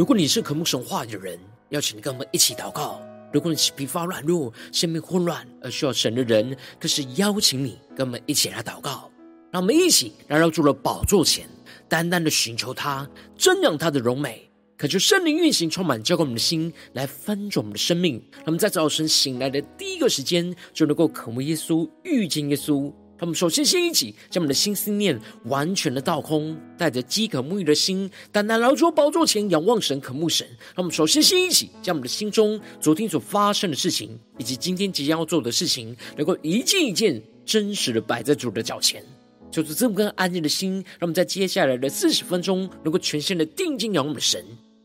如果你是渴慕神话的人，邀请你跟我们一起祷告；如果你是疲乏软弱、生命混乱而需要神的人，更是邀请你跟我们一起来祷告。让我们一起来到主的宝座前，单单的寻求他，瞻仰他的荣美。渴求圣灵运行，充满浇灌我们的心，来翻转我们的生命。那么在早晨醒来的第一个时间，就能够渴慕耶稣，遇见耶稣。让我们首先先一起将我们的心思念完全的倒空，带着饥渴沐浴的心，单单来到宝座前仰望神、渴慕神。让我们首先先一起将我们的心中昨天所发生的事情，以及今天即将要做的事情，能够一件一件真实的摆在主的脚前。就是这么个安静的心，让我们在接下来的四十分钟，能够全心的定睛仰望神。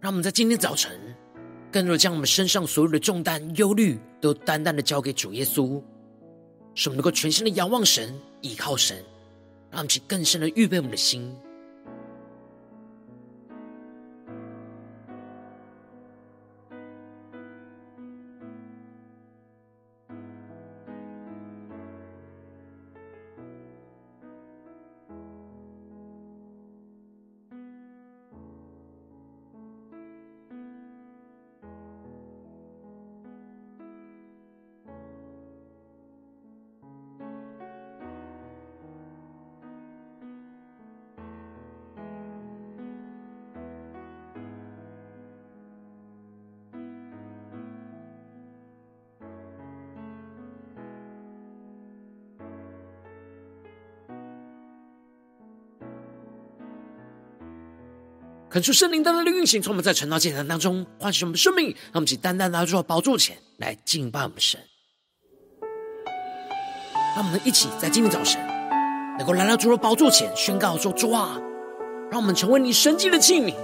让我们在今天早晨，更多的将我们身上所有的重担、忧虑，都单单的交给主耶稣，使我们能够全心的仰望神、依靠神，让我们去更深的预备我们的心。恳求圣灵单单的运行，从我们在晨祷祭坛当中唤醒我们的生命，让我们起单单来到宝座前来敬拜我们的神。让我们一起在今天早晨能够来到主的宝座前，宣告说：主啊，让我们成为你神迹的器皿。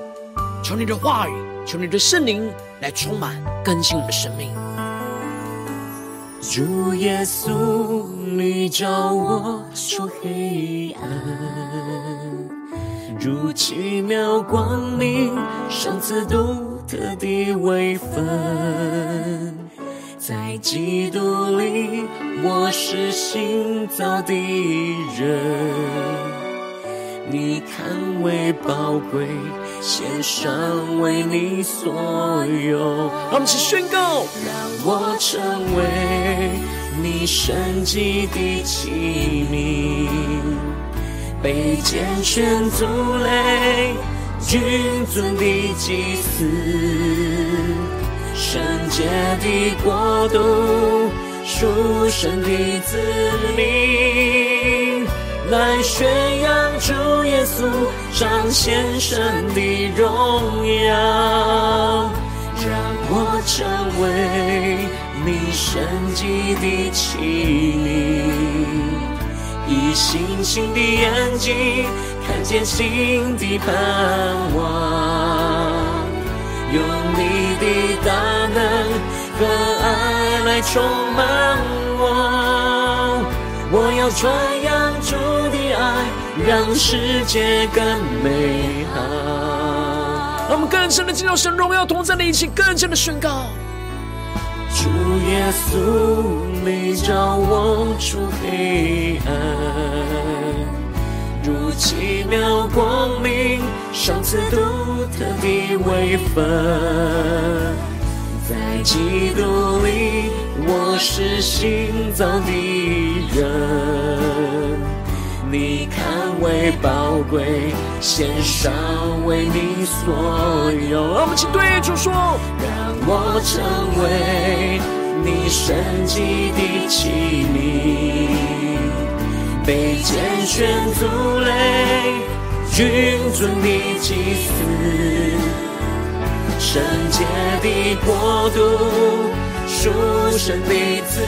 求你的话语，求你的圣灵来充满更新我们的生命。主耶稣，你照我出黑暗。如奇妙光明，上次独特的微分，在基督里，我是新造的人。你看为宝贵，献上为你所有。让我们一起宣告，让我成为你神迹的器皿。被拣选族类，君尊的祭司，圣洁的国度，属神的子民，来宣扬主耶稣，彰显神的荣耀，让我成为你神迹的器皿。信心的眼睛看见新的盼望，用你的大能和爱来充满我。我要传扬主的爱，让世界更美好。让我们更深的进入神荣耀同在的一起，更深的宣告。主耶稣，你照我出黑暗，如奇妙光明，赏赐独特的微分。在基督里，我是新造的人。你看为宝贵，献上为你所有。让我们请对主说。让我成为你神迹的器皿，被拣选族类，君尊的祭司，圣洁的国度，属神的子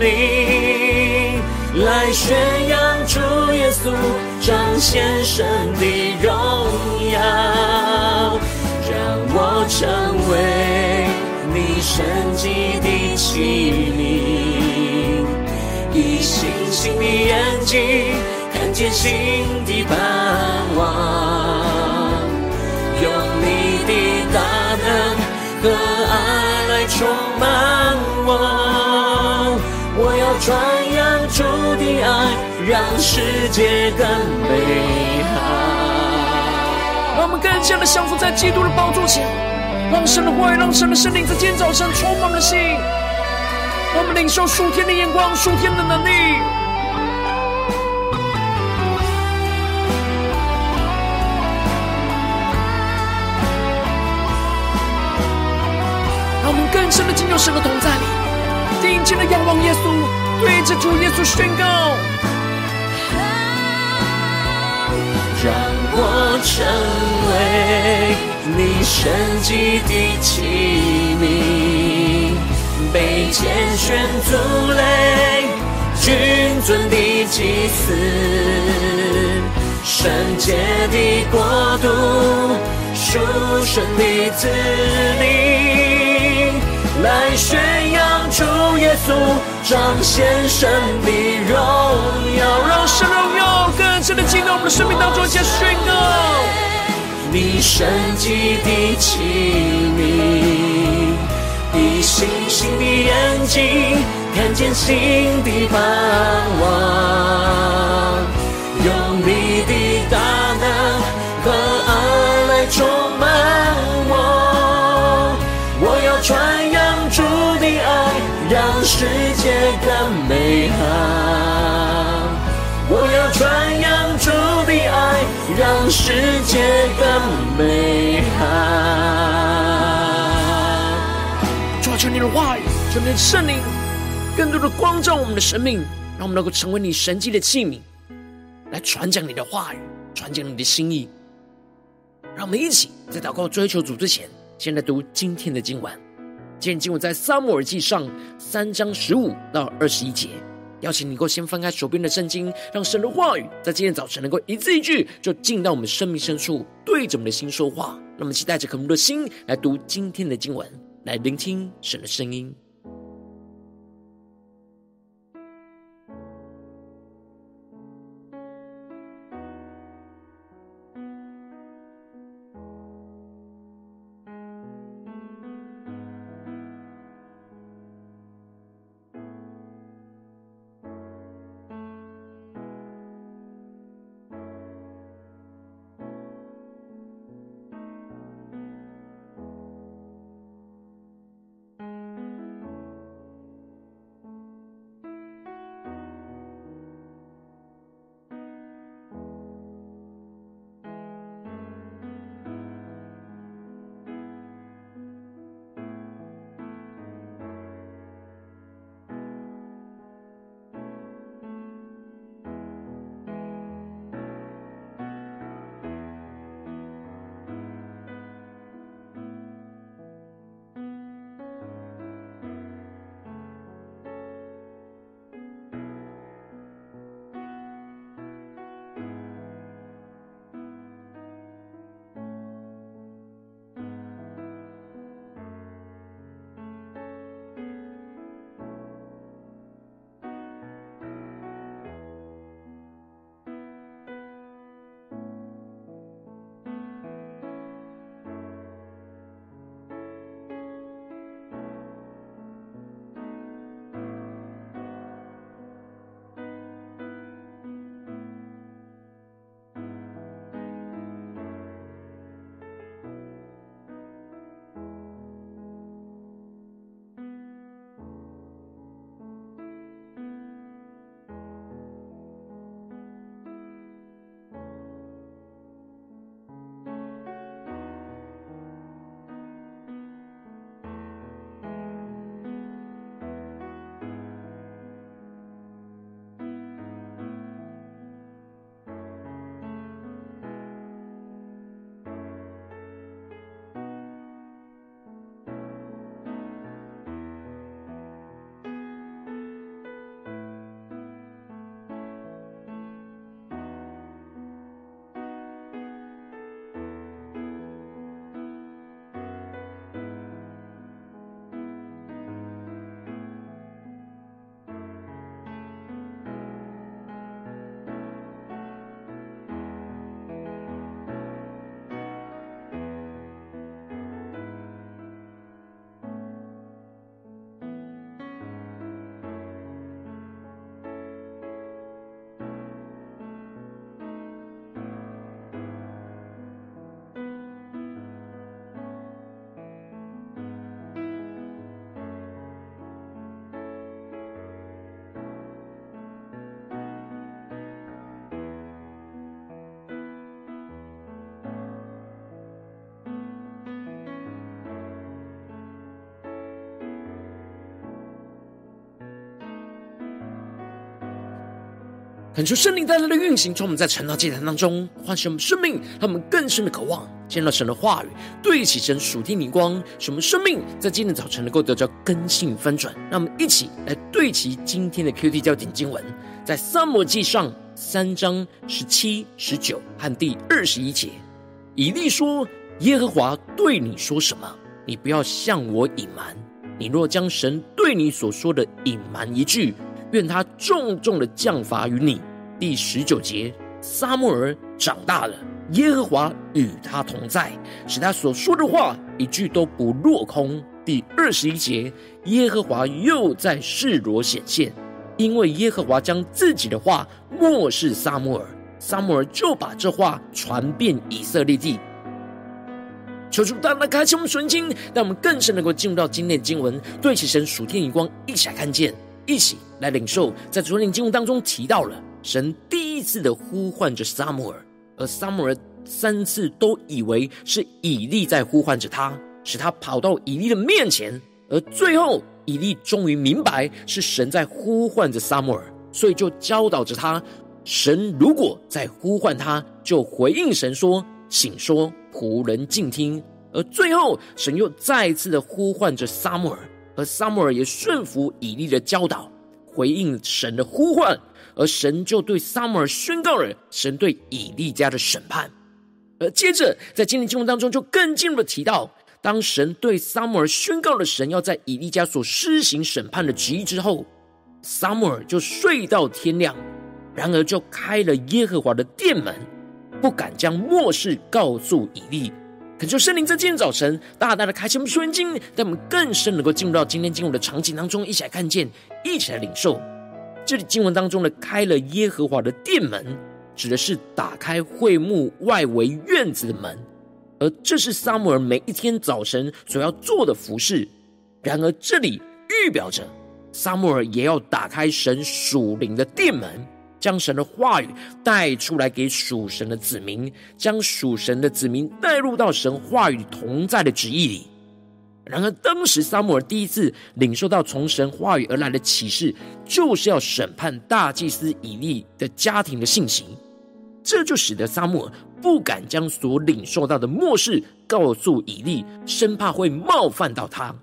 民，来宣扬主耶稣，彰显神的荣耀，让我成为你圣洁的器皿，星星的眼睛看见新的盼望，用你的大能和爱来充满我，我要传扬主的爱，让世界更美好。让我们更加的降服在基督的宝座前，让神的话语，让神的圣灵在今天早晨充满了心，让我领受属天的眼光，属天的能力。更深的进入神的同在里，定睛的仰望耶稣，对着主耶稣宣告：让我成为你圣洁的器皿，被拣选族类，君尊的祭司，圣洁的国度，属神的子民。来宣扬主耶稣，彰显神的荣耀，让神荣耀更深的进到我们的生命当中，加宣告。你圣洁的器皿，以星星的眼睛看见新的盼望，用你的大能和爱来充满我，我要传扬主的爱。让世界更美好，我要传扬主的爱，让世界更美好。的话语，求你的圣灵，更多的光照我们的生命，让我们能够成为你神迹的器皿，来传讲你的话语，传讲你的心意。让我们一起在祷告追求主之前，先来读今天的经文。今天经文在撒母耳记上三章十五到二十一节，邀请你能够先翻开手边的圣经，让神的话语在今天早晨能够一字一句就进到我们生命深处，对着我们的心说话。让我们期待着渴慕的心来读今天的经文，来聆听神的声音。恳求圣灵带来的运行，从我们在晨祷祭坛当中唤醒我们生命，让我们更深的渴望见到神的话语，对齐神属天灵光，使我们生命在今天早晨能够得到更新翻转。让我们一起来对齐今天的 QT 焦点经文，在撒母记上三章十七、十九和第二十一节。以利说：“耶和华对你说什么？你不要向我隐瞒。你若将神对你所说的隐瞒一句，愿他重重的降罚于你。”第十九节，撒母耳长大了，耶和华与他同在，使他所说的话一句都不落空。第二十一节，耶和华又在示罗显现，因为耶和华将自己的话默示撒母耳，撒母耳就把这话传遍以色列地。求主大大开启我们属灵经，让我们更深能够进入到今天的经文，对齐神属天眼光，一起来看见，一起来领受。在昨天经文当中提到了。神第一次的呼唤着撒母耳，而撒母耳三次都以为是以利在呼唤着他，使他跑到以利的面前。而最后，以利终于明白是神在呼唤着撒母耳，所以就教导着他：神如果在呼唤他，就回应神说：“请说，仆人静听。”而最后，神又再一次的呼唤着撒母耳，而撒母耳也顺服以利的教导，回应神的呼唤。而神就对撒母耳宣告了神对以利家的审判，而接着在今天经文当中就更进一步提到，当神对撒母耳宣告了神要在以利家所施行审判的旨意之后，撒母耳就睡到天亮，然而就开了耶和华的殿门，不敢将默示告诉以利。恳求圣灵在今天早晨大大的开启我们属灵经，让我们更深能够进入到今天经文的场景当中，一起来看见，一起来领受。这里经文当中的开了耶和华的殿门，指的是打开会幕外围院子的门，而这是撒母耳每一天早晨所要做的服事。然而，这里预表着撒母耳也要打开神属灵的殿门，将神的话语带出来给属神的子民，将属神的子民带入到神话语同在的旨意里。然而，当时撒母耳第一次领受到从神话语而来的启示，就是要审判大祭司以利的家庭的信息，这就使得撒母耳不敢将所领受到的漠视告诉以利，生怕会冒犯到他。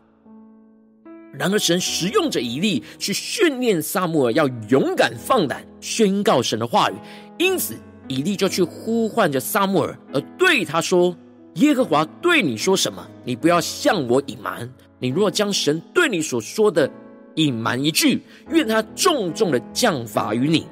然而，神使用着以利去训练撒母耳，要勇敢放胆宣告神的话语，因此以利就去呼唤着撒母耳，而对他说。耶和华对你说什么？你不要向我隐瞒。你若将神对你所说的隐瞒一句，愿他重重的降罚于你。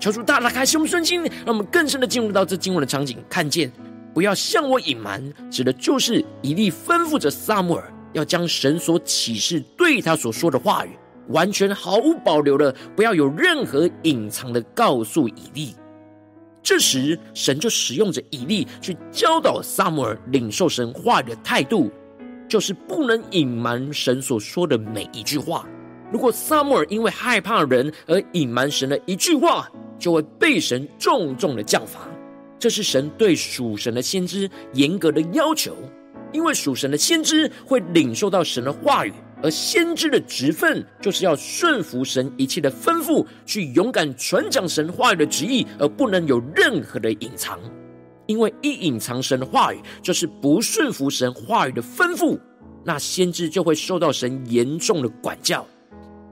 求主大大开启我们的心，让我们更深的进入到这经文的场景，看见不要向我隐瞒，指的就是以利吩咐着撒母耳，要将神所启示对他所说的话语，完全毫无保留的，不要有任何隐藏的告诉以利。这时，神就使用着以利去教导撒母耳领受神话语的态度，就是不能隐瞒神所说的每一句话。如果撒母耳因为害怕人而隐瞒神的一句话，就会被神重重的降罚。这是神对属神的先知严格的要求，因为属神的先知会领受到神的话语。而先知的职分，就是要顺服神一切的吩咐，去勇敢传讲神话语的旨意，而不能有任何的隐藏。因为一隐藏神的话语，就是不顺服神话语的吩咐，那先知就会受到神严重的管教。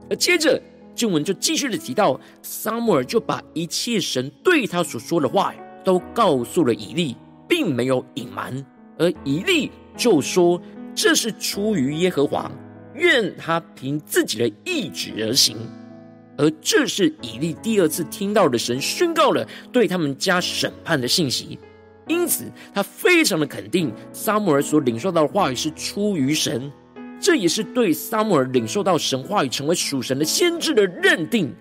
而接着经文就继续的提到，撒母耳就把一切神对他所说的话语都告诉了以利，并没有隐瞒。而以利就说：“这是出于耶和华。”愿他凭自己的意志而行，而这是以利第二次听到的神宣告了对他们家审判的信息，因此他非常的肯定撒母耳所领受到的话语是出于神，这也是对撒母耳领受到神话语成为属神的先知的认定，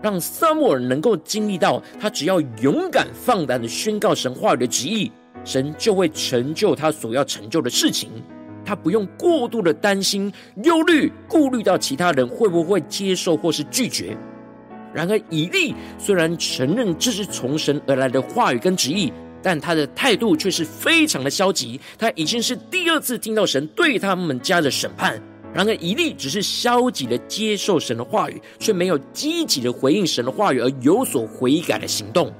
让撒母耳能够经历到他只要勇敢放胆的宣告神话语的旨意，神就会成就他所要成就的事情。他不用过度的担心、忧虑、顾虑到其他人会不会接受或是拒绝。然而，以利虽然承认这是从神而来的话语跟旨意，但他的态度却是非常的消极。他已经是第二次听到神对他们家的审判，然而以利只是消极的接受神的话语，却没有积极的回应神的话语而有所悔改的行动。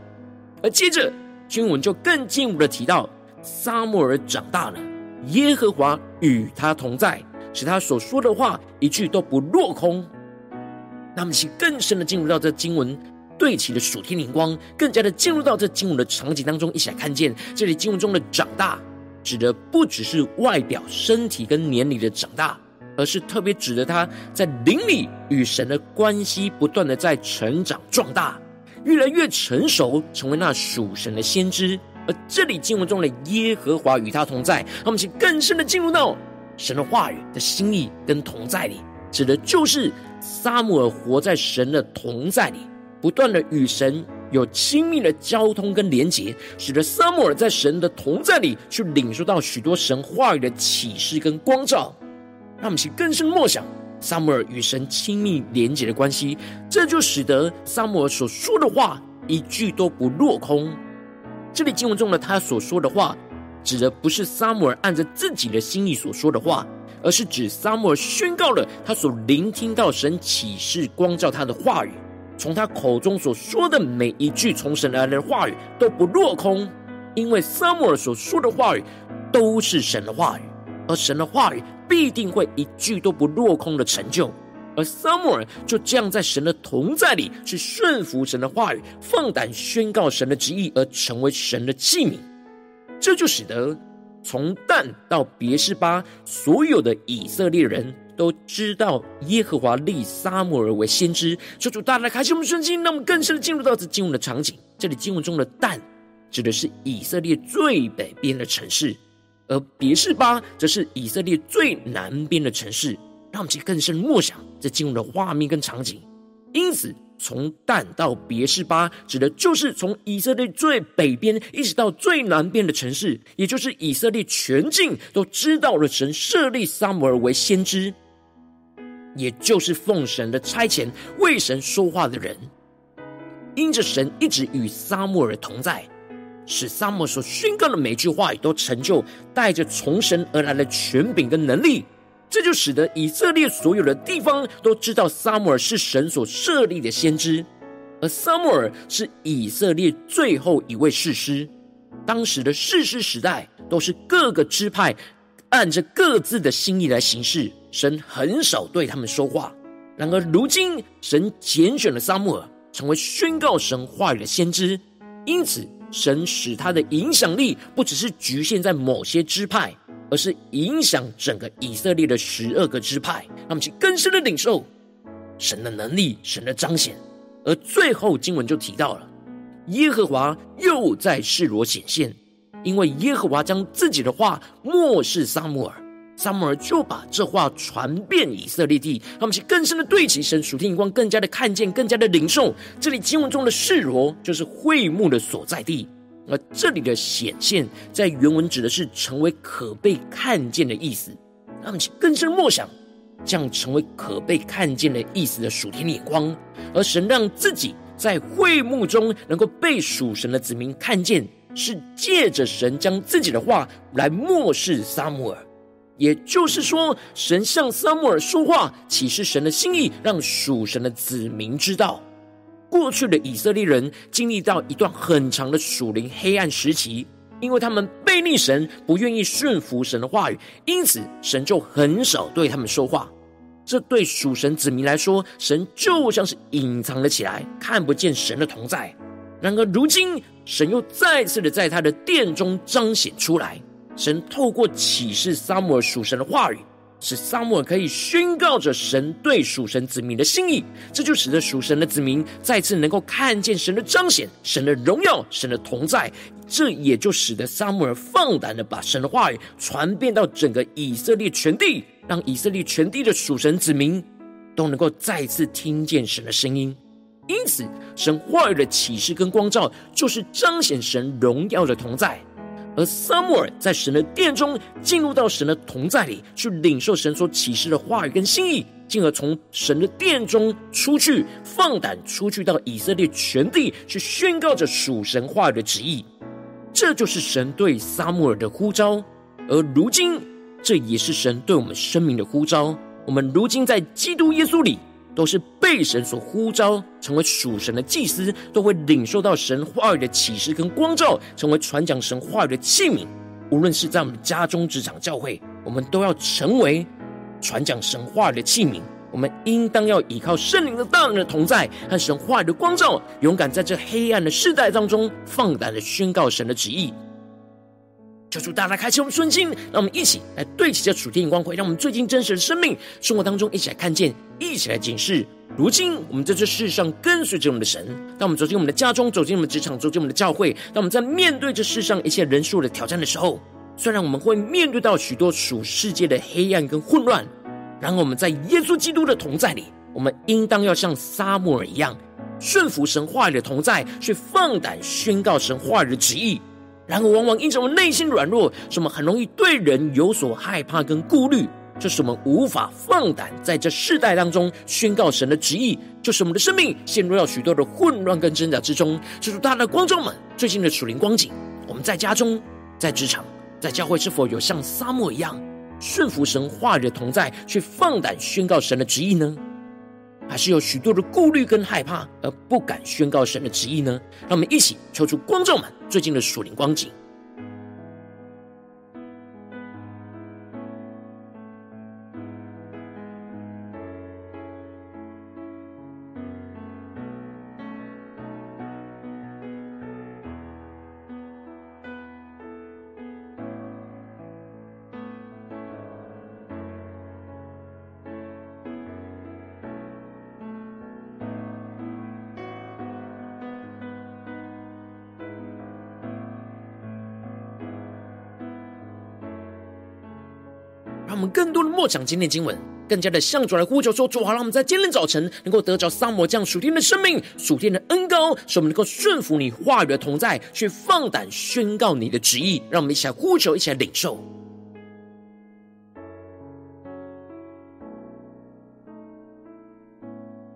而接着经文就更进一步的提到，撒母耳长大了，耶和华与他同在，使他所说的话一句都不落空。那么，其更深的进入到这经文对齐的属天灵光，更加的进入到这经文的场景当中，一起来看见这里经文中的长大，指的不只是外表、身体跟年龄的长大。而是特别指的他在灵里与神的关系不断的在成长壮大，越来越成熟，成为那属神的先知。而这里经文中的耶和华与他同在，让我们请更深的进入到神的话语的心意跟同在里，指的就是撒母耳活在神的同在里，不断的与神有亲密的交通跟连结，使得撒母耳在神的同在里去领受到许多神话语的启示跟光照。让我们去更深默想撒母耳与神亲密连结的关系，这就使得撒母耳所说的话一句都不落空。这里经文中的他所说的话，指的不是撒母耳按着自己的心意所说的话，而是指撒母耳宣告了他所聆听到神启示光照他的话语，从他口中所说的每一句从神而来的话语都不落空，因为撒母耳所说的话语都是神的话语，而神的话语。必定会一句都不落空的成就，而撒母耳就这样在神的同在里去顺服神的话语，放胆宣告神的旨意，而成为神的器皿。这就使得从但到别是巴，所有的以色列人都知道耶和华立撒母耳为先知。求主大大开启我们的心，让我们更深的进入到这经文的场景。这里经文中的但指的是以色列最北边的城市。而别是巴则是以色列最南边的城市，让我们去更深默想这进入的画面跟场景。因此，从但到别是巴，指的就是从以色列最北边一直到最南边的城市，也就是以色列全境都知道了神设立撒母耳为先知，也就是奉神的差遣为神说话的人。因着神一直与撒母耳同在。使撒母所宣告的每句话语都成就，带着从神而来的权柄跟能力，这就使得以色列所有的地方都知道撒母尔是神所设立的先知，而撒母尔是以色列最后一位士师。当时的士师时代都是各个支派按着各自的心意来行事，神很少对他们说话。然而如今神拣选了撒母尔，成为宣告神话语的先知，因此。神使他的影响力不只是局限在某些支派，而是影响整个以色列的十二个支派。让我们去更深的领受神的能力、神的彰显。而最后经文就提到了耶和华又在示罗显现，因为耶和华将自己的话漠视撒母耳。撒母耳就把这话传遍以色列地，让我们去更深的对齐神属天眼光，更加的看见，更加的领受。这里经文中的示罗就是会幕的所在地，而这里的显现在原文指的是成为可被看见的意思。让我们去更深默想，这样成为可被看见的意思的属天眼光，而神让自己在会幕中能够被属神的子民看见，是借着神将自己的话来默示撒母耳。也就是说，神向撒母耳说话，启示神的心意，让属神的子民知道。过去的以色列人经历到一段很长的属灵黑暗时期，因为他们背逆神，不愿意顺服神的话语，因此神就很少对他们说话。这对属神子民来说，神就像是隐藏了起来，看不见神的同在。然而如今，神又再次的在他的殿中彰显出来。神透过启示撒母耳属神的话语，使撒母耳可以宣告着神对属神子民的心意，这就使得属神的子民再次能够看见神的彰显、神的荣耀、神的同在。这也就使得撒母耳放胆的把神的话语传遍到整个以色列全地，让以色列全地的属神子民都能够再次听见神的声音。因此，神话语的启示跟光照，就是彰显神荣耀的同在。而撒母耳在神的殿中进入到神的同在里，去领受神所启示的话语跟心意，进而从神的殿中出去，放胆出去到以色列全地去宣告着属神话语的旨意。这就是神对撒母耳的呼召，而如今这也是神对我们生命的呼召。我们如今在基督耶稣里，都是被神所呼召，成为属神的祭司，都会领受到神话语的启示跟光照，成为传讲神话语的器皿。无论是在我们家中、职场、教会，我们都要成为传讲神话语的器皿。我们应当要依靠圣灵的大能的同在和神话语的光照，勇敢在这黑暗的世代当中，放胆的宣告神的旨意。求主大大开启我们顺心，让我们一起来对齐这属天的光辉，让我们最近真实的生命生活当中一起来看见，一起来警示。如今我们在这世上跟随着我们的神，当我们走进我们的家中，走进我们的职场，走进我们的教会，当我们在面对这世上一切人数的挑战的时候，虽然我们会面对到许多属世界的黑暗跟混乱，然而我们在耶稣基督的同在里，我们应当要像撒母耳一样，顺服神话语的同在，去放胆宣告神话语的旨意。然而，往往因着我们内心软弱，使我们很容易对人有所害怕跟顾虑，就是我们无法放胆在这世代当中宣告神的旨意，就是我们的生命陷入到许多的混乱跟挣扎之中。这是大家的观众们最近的属灵光景，我们在家中、在职场、在教会，是否有像沙漠一样顺服神话语的同在，去放胆宣告神的旨意呢？还是有许多的顾虑跟害怕，而不敢宣告神的旨意呢？让我们一起抽出光照们最近的属灵光景。默想今天经文，更加的向主来呼求说：主啊，让我们在今天早晨能够得着撒母耳这样属天的生命、属天的恩膏，使我们能够顺服你话语的同在，去放胆宣告你的旨意。让我们一起来呼求，一起来领受。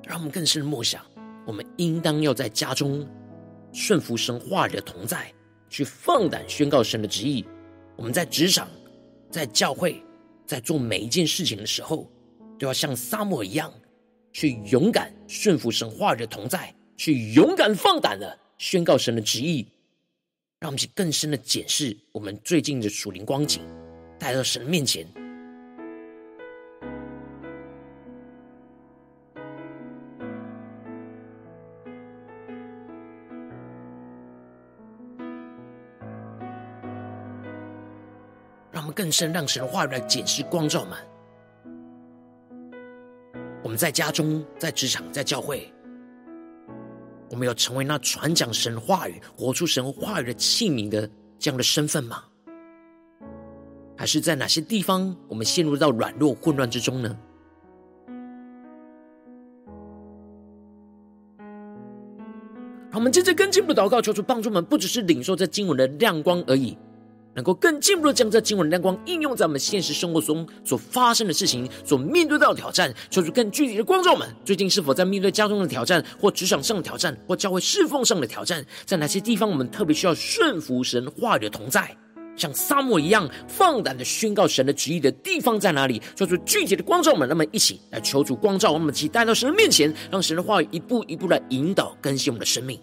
让我们更深的默想，我们应当要在家中顺服神话语的同在，去放胆宣告神的旨意。我们在职场，在教会。在做每一件事情的时候，都要像撒母耳一样，去勇敢顺服神话语的同在，去勇敢放胆的宣告神的旨意，让我们去更深的检视我们最近的属灵光景，带到神的面前。更深让神的话语来检视光照们。我们在家中、在职场、在教会，我们要成为那传讲神话语、活出神话语的器皿的这样的身份吗？还是在哪些地方我们陷入到软弱混乱之中呢？我们接着跟进一步祷告，求主帮助我们，不只是领受这经文的亮光而已。能够更进一步的将这经文的亮光应用在我们现实生活中所发生的事情，所面对到的挑战，求主更具体的光照们，最近是否在面对家中的挑战，或职场上的挑战，或教会侍奉上的挑战，在哪些地方我们特别需要顺服神话语的同在，像撒母一样放胆的宣告神的旨意的地方在哪里？求主具体的光照们，那么一起来求主光照，我们一起带到神的面前，让神的话语一步一步来引导更新我们的生命。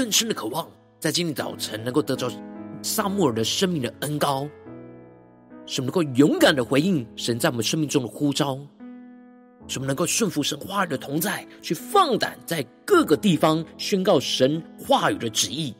更深的渴望，在今天早晨能够得着萨穆尔的生命的恩高，什么能够勇敢的回应神在我们生命中的呼召，什么能够顺服神话语的同在，去放胆在各个地方宣告神话语的旨意。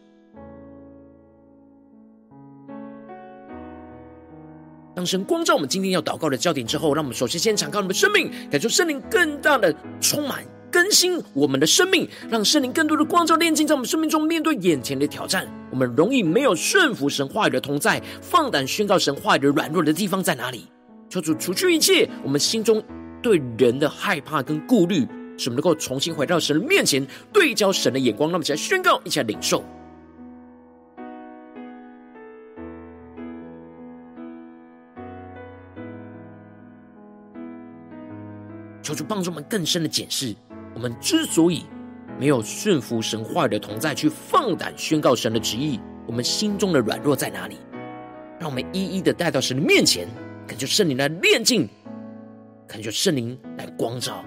当神光照我们今天要祷告的焦点之后，让我们首先先敞开我们生命，感受圣灵更大的充满，更新我们的生命，让圣灵更多的光照炼净在我们生命中。面对眼前的挑战，我们容易没有顺服神话语的同在，放胆宣告神话语的软弱的地方在哪里？求主除去一切我们心中对人的害怕跟顾虑，使我们能够重新回到神的面前，对焦神的眼光。让我们起来宣告，一起来领受。求主帮助我们更深的检视，我们之所以没有顺服神话语的同在，去放胆宣告神的旨意，我们心中的软弱在哪里？让我们一一的带到神的面前，恳求圣灵来炼净，恳求圣灵来光照。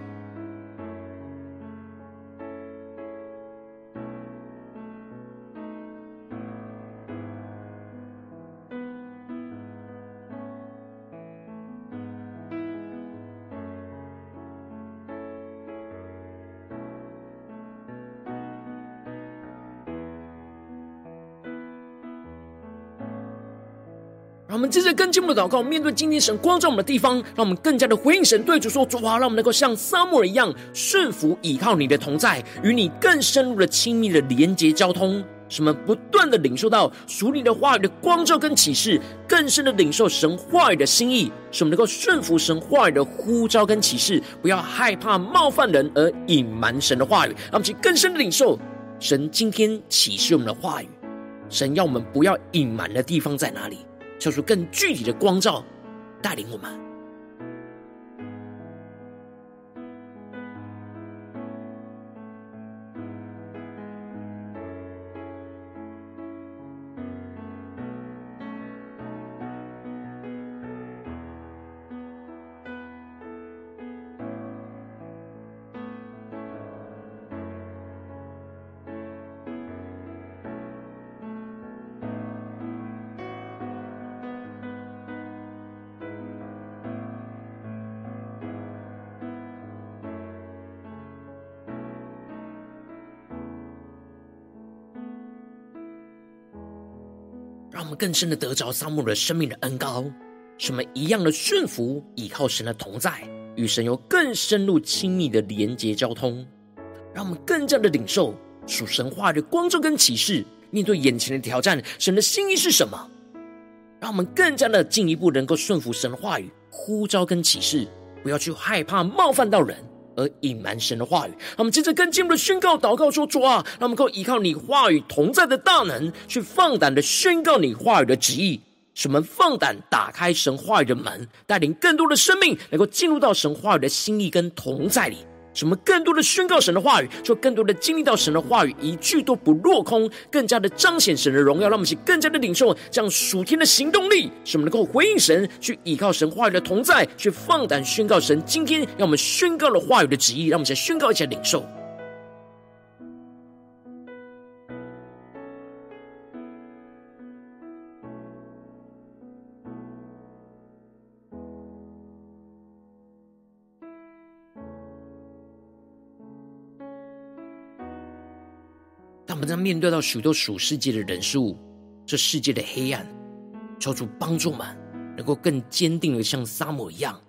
接着跟进一步的祷告，面对今天神光照我们的地方，让我们更加的回应神，对主说：“主啊，让我们能够像撒母耳一样顺服，倚靠你的同在，与你更深入的亲密的连结交通，使我们不断的领受到属灵的话语的光照跟启示，更深的领受神话语的心意，使我们能够顺服神话语的呼召跟启示，不要害怕冒犯人而隐瞒神的话语，让我们去更深的领受神今天启示我们的话语，神要我们不要隐瞒的地方在哪里？”做出更具体的光照，带领我们。更深的得着撒母的生命的恩膏，什么一样的顺服，倚靠神的同在，与神有更深入亲密的连结交通。让我们更加的领受属神话语的光照跟启示，面对眼前的挑战，神的心意是什么？让我们更加的进一步能够顺服神话语呼召跟启示，不要去害怕冒犯到人。而隐瞒神的话语，让我们接着跟进一步的宣告祷告说：主啊，让我们够依靠你话语同在的大能，去放胆的宣告你话语的旨意，使我们放胆打开神话语的门，带领更多的生命能够进入到神话语的心意跟同在里。什么更多的宣告神的话语，就更多的经历到神的话语，一句都不落空，更加的彰显神的荣耀，让我们一起更加的领受这样属天的行动力，使我们能够回应神，去依靠神话语的同在，去放胆宣告神今天让我们宣告了话语的旨意，让我们先宣告一下领受。我们在面对到许多属世界的人事物，这世界的黑暗，求主帮助们，能够更坚定的像撒母一样，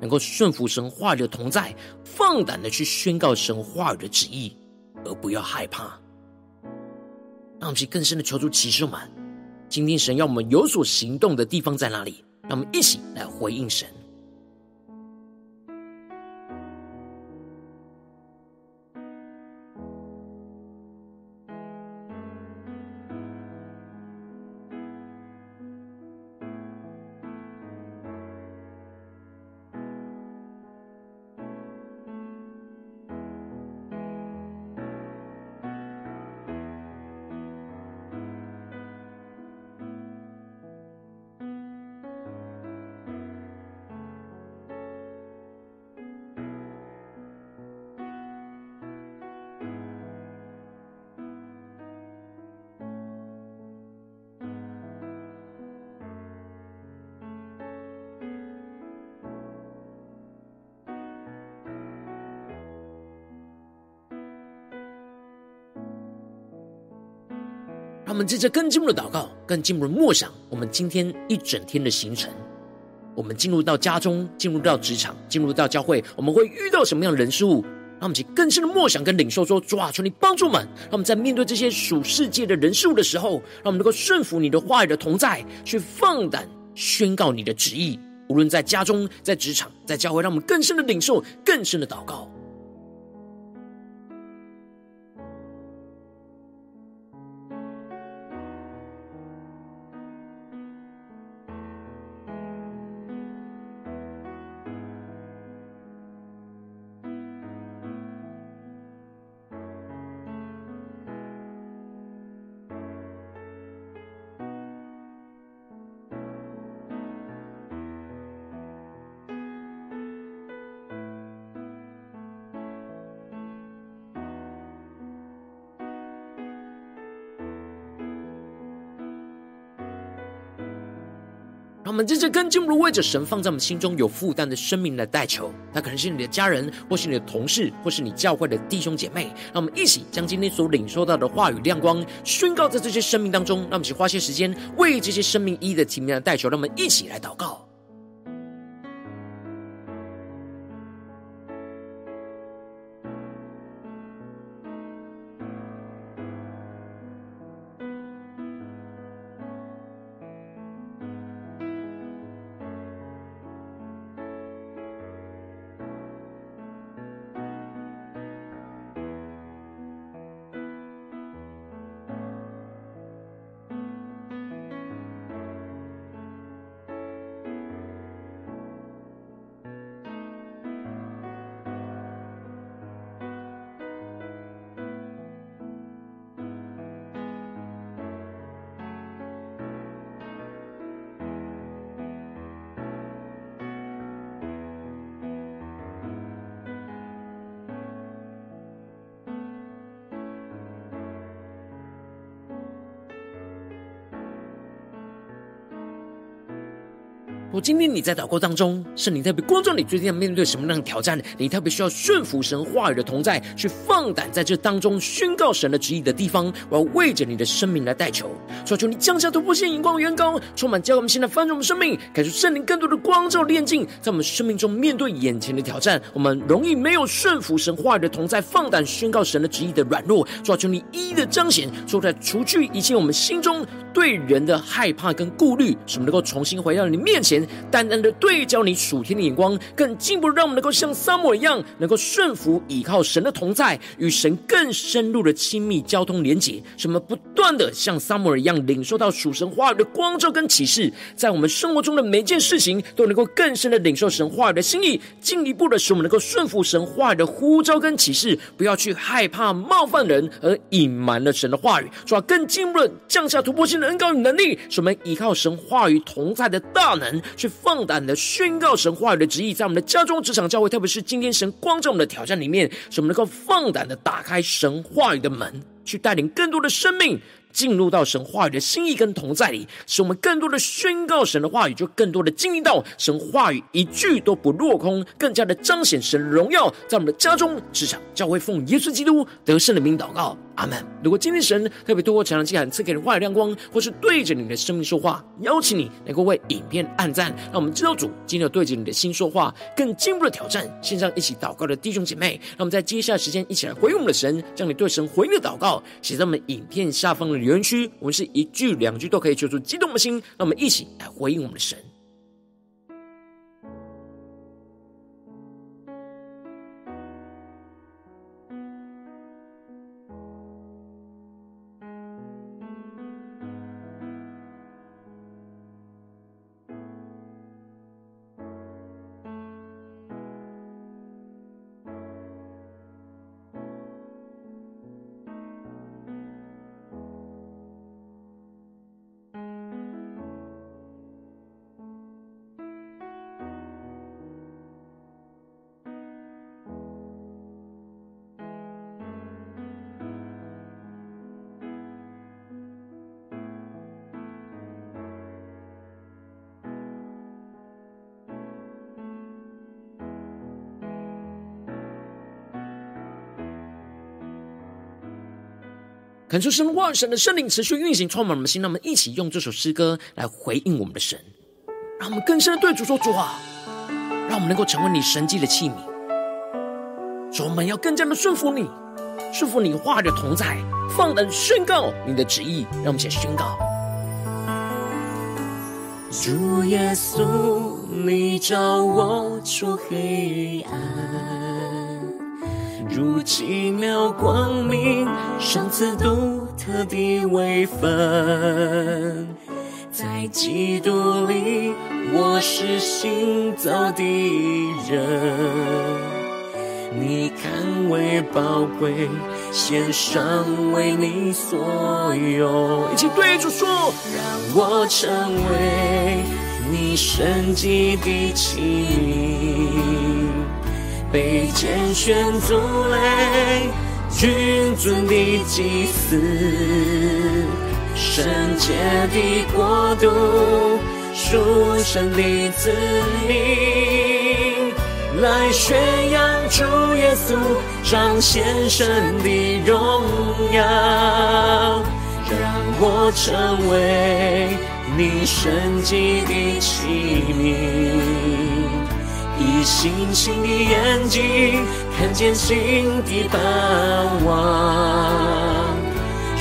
能够顺服神话语的同在，放胆的去宣告神话语的旨意，而不要害怕。让我们去更深的求主启示我们，今天神要我们有所行动的地方在哪里？让我们一起来回应神。让我们接着更进一步的祷告，更进一步的默想我们今天一整天的行程。我们进入到家中，进入到职场，进入到教会，我们会遇到什么样的人事物？让我们去更深的默想跟领受说，主啊，求你帮助我们，让我们在面对这些属世界的人事物的时候，让我们能够顺服你的话语的同在，去放胆宣告你的旨意。无论在家中、在职场、在教会，让我们更深的领受、更深的祷告。我们真正跟进不如为着神放在我们心中有负担的生命来代求，那可能是你的家人，或是你的同事，或是你教会的弟兄姐妹。让我们一起将今天所领受到的话语亮光宣告在这些生命当中。让我们一起花些时间为这些生命一一的提名来代求。让我们一起来祷告。我今天你在祷告当中，圣灵特别光照你，最近要面对什么样的挑战？你特别需要顺服神话语的同在，去放胆在这当中宣告神的旨意的地方。我要为着你的生命来代求，求求你降下突破性眼光的远高，充满教我们现在翻转我们生命，感受圣灵更多的光照炼境，在我们生命中面对眼前的挑战，我们容易没有顺服神话语的同在，放胆宣告神的旨意的软弱。求求你一一的彰显，说在除去一切我们心中对人的害怕跟顾虑，使我们能够重新回到你面前。单单的对焦你属天的眼光，更进一步让我们能够像撒母耳一样，能够顺服倚靠神的同在，与神更深入的亲密交通连结。什么不断的像撒母耳一样，让领受到属神话语的光照跟启示，在我们生活中的每件事情，都能够更深的领受神话语的心意，进一步的使我们能够顺服神话语的呼召跟启示，不要去害怕冒犯人而隐瞒了神的话语，主要更进一步的降下突破性的恩膏与能力，使我们依靠神话语同在的大能去放胆的宣告神话语的旨意，在我们的家中、职场、教会，特别是今天神光照我们的挑战里面，使我们能够放胆的打开神话语的门，去带领更多的生命。进入到神话语的心意跟同在里，使我们更多的宣告神的话语，就更多的经历到神话语一句都不落空，更加的彰显神荣耀，在我们的家中、职场、教会，奉耶稣基督得胜的名祷告，阿门。如果今天神特别透过晨祷祭坛赐给你话语亮光，或是对着你的生命说话，邀请你能够为影片按赞，让我们知道主今天有对着你的心说话，更进一步的挑战。线上一起祷告的弟兄姐妹，让我们在接下来时间一起来回应我们的神，将你对神回应的祷告写在我们影片下方的。园区，我们是一句两句都可以求出激动的心，让我们一起来回应我们的神。恳求神万神的圣灵持续运行，充满我们的心。让我们一起用这首诗歌来回应我们的神。让我们更深的对主说主啊，让我们能够成为你神迹的器皿。主，我们要更加的顺服你，顺服你话语的同在，放胆宣告你的旨意。让我们先宣告：主耶稣，你照我出黑暗，如奇妙光明，赏赐独特的位分。在基督里，我是行走的人。你看为宝贵，献上为你所有。一起对主说，让我成为你神迹的器皿，被拣选族类，君尊的祭司。圣洁的国度，属神的子民，来宣扬主耶稣，彰显神的荣耀，让我成为你圣洁的器皿，以星星的眼睛看见新的盼望。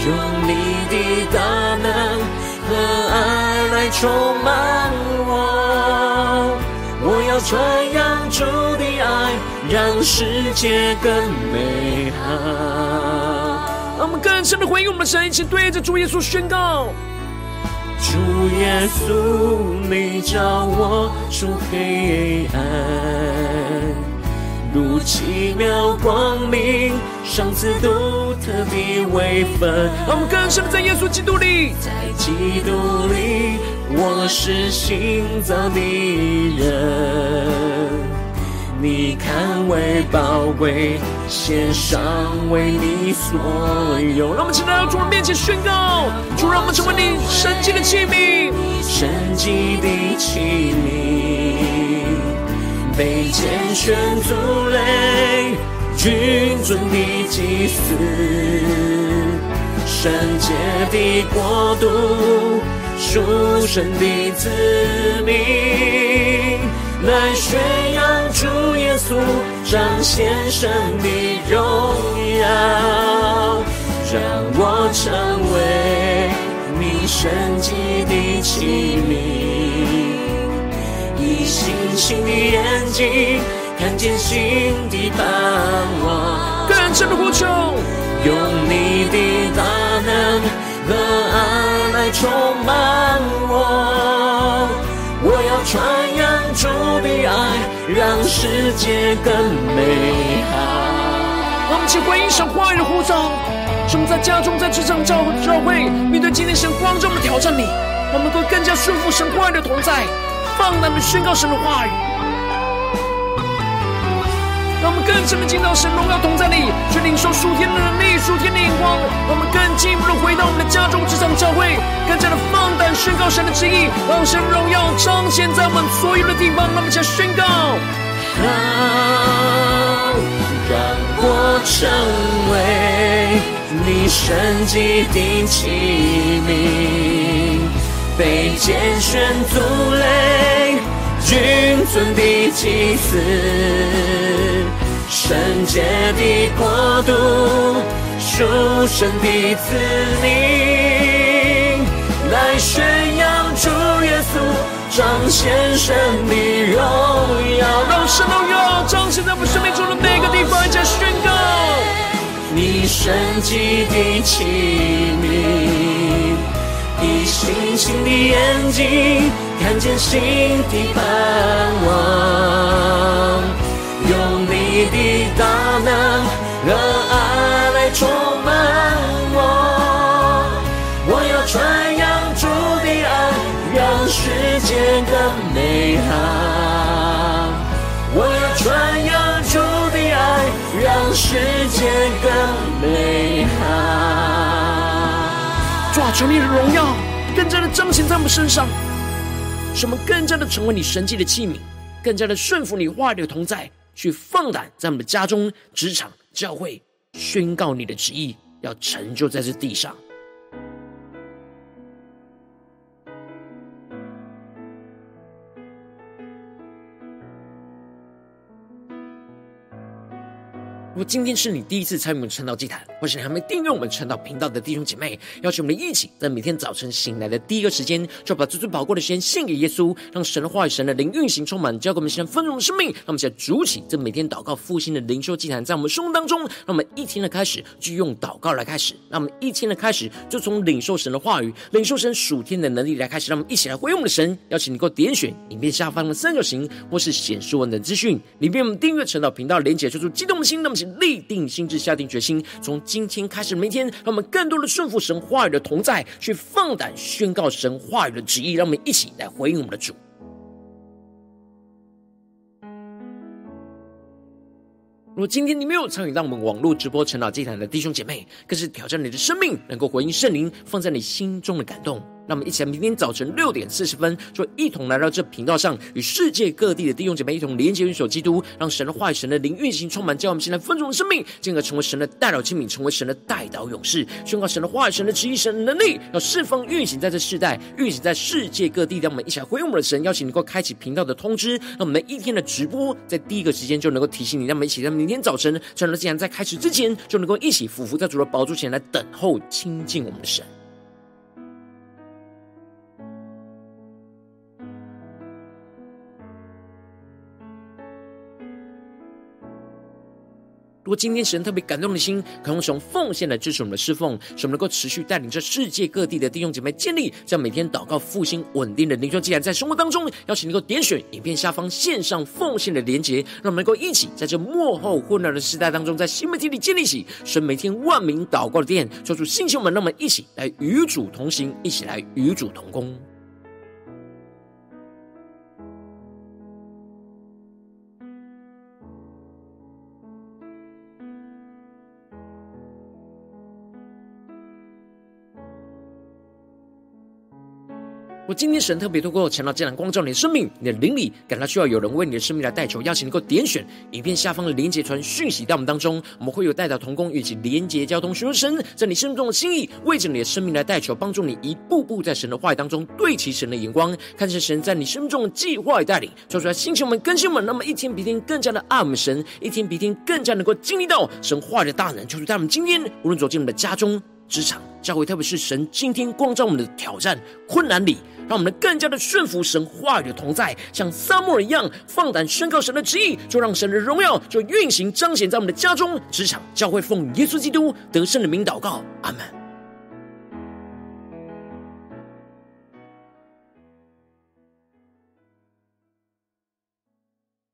用你的大能和爱来充满我，我要传扬主的爱，让世界更美好。让我们更深的回应我们的神，一起对着主耶稣宣告：主耶稣，你叫我出黑暗。如奇妙光明，上次独特的微分。让我们更深的在耶稣基督里，在基督里，我是新造的人。你看为宝贵，献上为你所有。让我们起来到主人面前宣告：主，让我们成为你神迹的器皿，神迹的器皿。被拣选族类，君尊的祭司，圣洁的国度，属神的子民，来宣稣，彰显神的荣耀，让我成为你神迹的器皿。以信心的眼睛看见新的盼望，更深的呼求，用你的大能和爱来充满我。我要传扬主的爱，让世界更美好。我们一起回应神话语的呼召，我们在家中、在职场、教会、教会，面对今天神光中的挑战里，我们会更加顺服神话语的同在。放胆的宣告神的话语，让我们更深的进到神荣耀同在里，去领受属天的能力、属天的眼光。让我们更进一步的回到我们的家中、职场、教会，更加的放胆宣告神的旨意，让神荣耀彰显在我们所有的地方。让我们一起宣告：好，让我成为你神迹的器皿。被拣选族类，君尊的祭司，圣洁的国度，属神的子民，来宣扬主耶稣，彰显神的荣耀。让神荣耀彰显在我们生命中的每个地方，一起宣告你神迹的器皿。以星星的眼睛看见新的盼望，用你的大能和爱来充满我。我要传扬主的爱，让世界更美好。我要传扬主的爱，让世界更美好。求你的荣耀更加的彰显在我们身上，什么更加的成为你神迹的器皿，更加的顺服你话语的同在，去放胆在我们的家中、职场、教会宣告你的旨意，要成就在这地上。如果今天是你第一次参与我们晨祷祭坛，或是你还没订阅我们晨祷频道的弟兄姐妹，邀请我们一起在每天早晨醒来的第一个时间，就把最最宝贵的时间献给耶稣，让神的话语、神的灵运行充满，交给我们现在丰盛的生命。让我们现在主起这每天祷告复兴的灵修祭坛，在我们生活当中，让我们一天的开始就用祷告来开始，让我们一天的开始就从领受神的话语、领受神属天的能力来开始。让我们一起来回应我们的神，邀请你给我点选影片下方的三角形，或是显示文的资讯里面，我们订阅晨祷频道连结，说出激动的心，那么请立定心志，下定决心，从今天开始，明天，让我们更多的顺服神话语的同在，去放胆宣告神话语的旨意。让我们一起来回应我们的主。如果今天你没有参与到我们网络直播晨祷祭坛的弟兄姐妹，更是挑战你的生命，能够回应圣灵放在你心中的感动。让我们一起来，明天早晨六点四十分，就一同来到这频道上，与世界各地的弟兄姐妹一同连接、运守基督，让神的话语、神的灵运行充满，叫我们现在丰盛的生命，进而成为神的代祷器皿，成为神的代祷勇士，宣告神的话语、神的旨意、神的能力，要释放运行在这世代，运行在世界各地。让我们一起来回应我们的神，邀请能够开启频道的通知，让我们每一天的直播在第一个时间就能够提醒你。让我们一起在明天早晨，趁着既然在开始之前，就能够一起俯伏在主的宝座前来等候亲近我们的神。如果今天神特别感动的心，可用使用奉献来支持我们的侍奉，使我们能够持续带领着世界各地的弟兄姐妹建立这样每天祷告复兴稳定的灵修既然，在生活当中，邀请能够点选影片下方线上奉献的连结，让我们能够一起在这幕后混乱的时代当中，在新媒体里建立起神每天万名祷告的殿，做出信心们，让我们一起来与主同行，一起来与主同工。我今天神特别透过晨祷祭坛光照你的生命，你的灵里感到需要有人为你的生命来代求，邀请能够点选影片下方的连结传讯息到我们当中，我们会有代祷同工以及连结交通，寻求神在你生命中的心意，为着你的生命来代求，帮助你一步步在神的话语当中对齐神的眼光，看见神在你生命中的计划与带领，说出来星球们更新们，那么一天比一天更加的爱我们神，一天比一天更加能够经历到神话的大能，就是在我们今天无论走进我们的家中。职场教会，特别是神今天光照我们的挑战困难里，让我们能更加的顺服神话语的同在，像撒母耳一样放胆宣告神的旨意，就让神的荣耀就运行彰显在我们的家中、职场教会，奉耶稣基督得胜的名祷告，阿门。